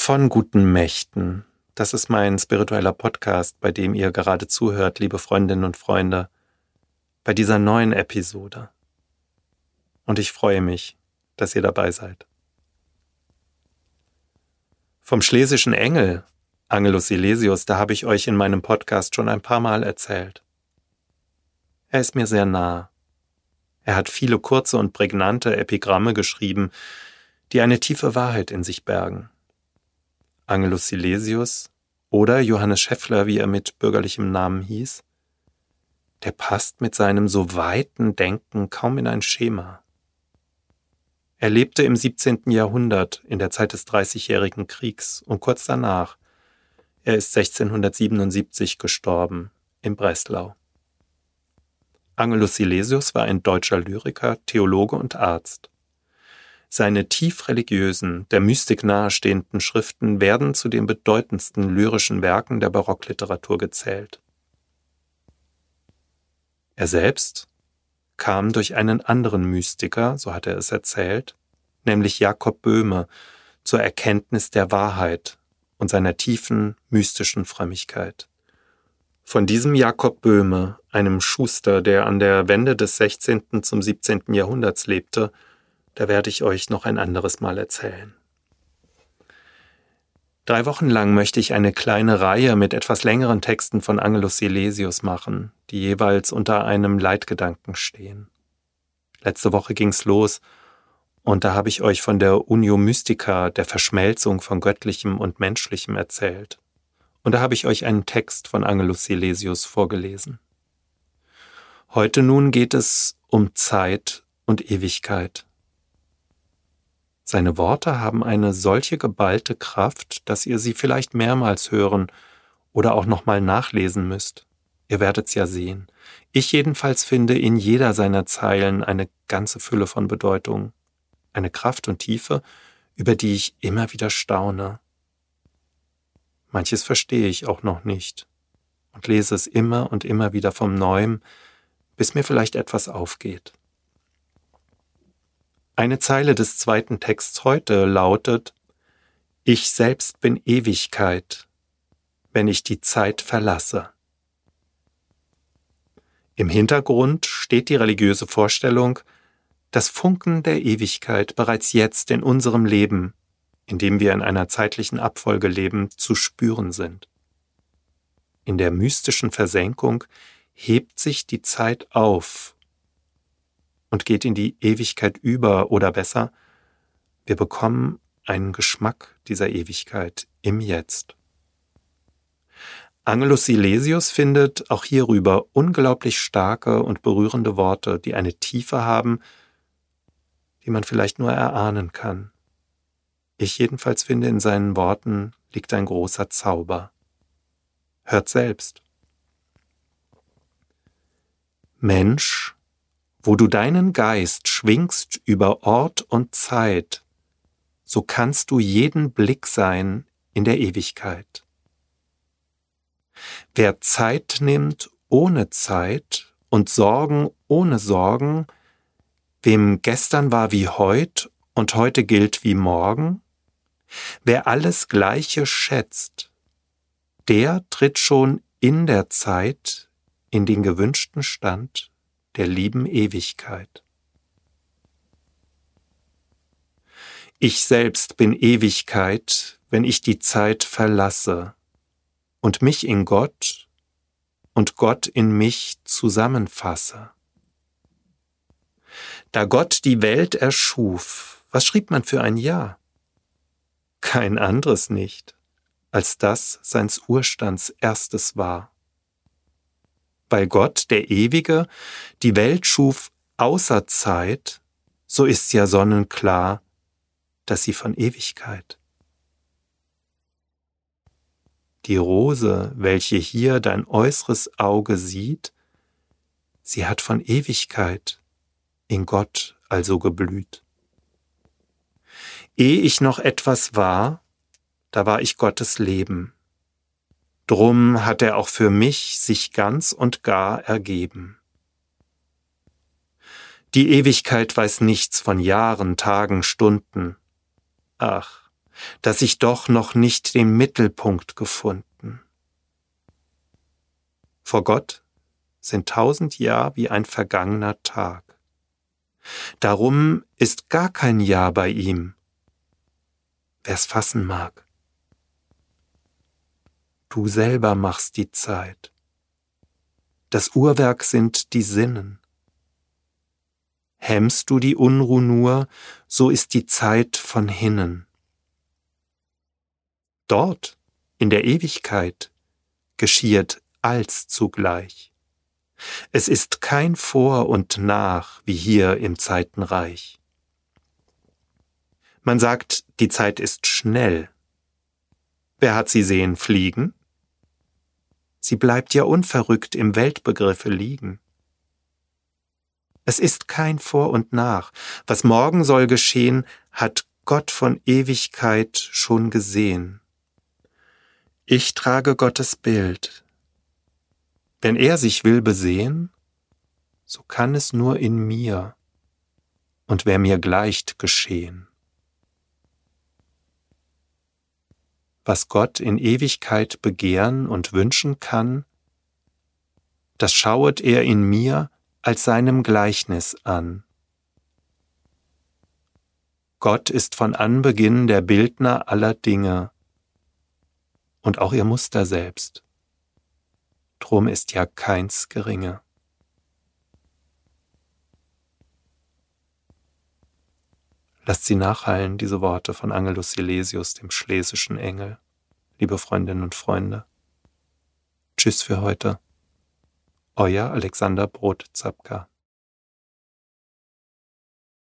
von guten Mächten. Das ist mein spiritueller Podcast, bei dem ihr gerade zuhört, liebe Freundinnen und Freunde, bei dieser neuen Episode. Und ich freue mich, dass ihr dabei seid. Vom schlesischen Engel, Angelus Silesius, da habe ich euch in meinem Podcast schon ein paar Mal erzählt. Er ist mir sehr nah. Er hat viele kurze und prägnante Epigramme geschrieben, die eine tiefe Wahrheit in sich bergen. Angelus Silesius oder Johannes Scheffler, wie er mit bürgerlichem Namen hieß, der passt mit seinem so weiten Denken kaum in ein Schema. Er lebte im 17. Jahrhundert in der Zeit des Dreißigjährigen Kriegs und kurz danach. Er ist 1677 gestorben in Breslau. Angelus Silesius war ein deutscher Lyriker, Theologe und Arzt. Seine tief religiösen, der Mystik nahestehenden Schriften werden zu den bedeutendsten lyrischen Werken der Barockliteratur gezählt. Er selbst kam durch einen anderen Mystiker, so hat er es erzählt, nämlich Jakob Böhme, zur Erkenntnis der Wahrheit und seiner tiefen mystischen Frömmigkeit. Von diesem Jakob Böhme, einem Schuster, der an der Wende des 16. zum 17. Jahrhunderts lebte, da werde ich euch noch ein anderes Mal erzählen. Drei Wochen lang möchte ich eine kleine Reihe mit etwas längeren Texten von Angelus Silesius machen, die jeweils unter einem Leitgedanken stehen. Letzte Woche ging's los und da habe ich euch von der Unio Mystica, der Verschmelzung von Göttlichem und Menschlichem erzählt. Und da habe ich euch einen Text von Angelus Silesius vorgelesen. Heute nun geht es um Zeit und Ewigkeit. Seine Worte haben eine solche geballte Kraft, dass ihr sie vielleicht mehrmals hören oder auch nochmal nachlesen müsst. Ihr werdet's ja sehen. Ich jedenfalls finde in jeder seiner Zeilen eine ganze Fülle von Bedeutung, eine Kraft und Tiefe, über die ich immer wieder staune. Manches verstehe ich auch noch nicht und lese es immer und immer wieder vom Neuem, bis mir vielleicht etwas aufgeht. Eine Zeile des zweiten Texts heute lautet Ich selbst bin Ewigkeit, wenn ich die Zeit verlasse. Im Hintergrund steht die religiöse Vorstellung, dass Funken der Ewigkeit bereits jetzt in unserem Leben, in dem wir in einer zeitlichen Abfolge leben, zu spüren sind. In der mystischen Versenkung hebt sich die Zeit auf und geht in die Ewigkeit über oder besser, wir bekommen einen Geschmack dieser Ewigkeit im Jetzt. Angelus Silesius findet auch hierüber unglaublich starke und berührende Worte, die eine Tiefe haben, die man vielleicht nur erahnen kann. Ich jedenfalls finde, in seinen Worten liegt ein großer Zauber. Hört selbst. Mensch wo du deinen Geist schwingst über Ort und Zeit, so kannst du jeden Blick sein in der Ewigkeit. Wer Zeit nimmt ohne Zeit und Sorgen ohne Sorgen, wem gestern war wie heut und heute gilt wie morgen, wer alles Gleiche schätzt, der tritt schon in der Zeit in den gewünschten Stand der lieben Ewigkeit. Ich selbst bin Ewigkeit, wenn ich die Zeit verlasse und mich in Gott und Gott in mich zusammenfasse. Da Gott die Welt erschuf, was schrieb man für ein Jahr? Kein anderes nicht, als das seins Urstands erstes war weil Gott, der Ewige, die Welt schuf außer Zeit, so ist ja sonnenklar, dass sie von Ewigkeit. Die Rose, welche hier dein äußeres Auge sieht, sie hat von Ewigkeit in Gott also geblüht. Ehe ich noch etwas war, da war ich Gottes Leben. Drum hat er auch für mich sich ganz und gar ergeben. Die Ewigkeit weiß nichts von Jahren, Tagen, Stunden. Ach, dass ich doch noch nicht den Mittelpunkt gefunden. Vor Gott sind tausend Jahr wie ein vergangener Tag. Darum ist gar kein Jahr bei ihm, wer's fassen mag. Du selber machst die Zeit. Das Uhrwerk sind die Sinnen. Hemmst du die Unruh nur, so ist die Zeit von hinnen. Dort, in der Ewigkeit, geschiehet als zugleich. Es ist kein Vor und Nach wie hier im Zeitenreich. Man sagt, die Zeit ist schnell. Wer hat sie sehen fliegen? Sie bleibt ja unverrückt im Weltbegriffe liegen. Es ist kein Vor und Nach. Was morgen soll geschehen, hat Gott von Ewigkeit schon gesehen. Ich trage Gottes Bild, wenn er sich will besehen, so kann es nur in mir und wer mir gleicht geschehen. Was Gott in Ewigkeit begehren und wünschen kann, das schauet er in mir als seinem Gleichnis an. Gott ist von Anbeginn der Bildner aller Dinge und auch ihr Muster selbst drum ist ja keins geringe. Lasst sie nachhallen, diese Worte von Angelus Silesius, dem schlesischen Engel, liebe Freundinnen und Freunde. Tschüss für heute. Euer Alexander Brot-Zapka.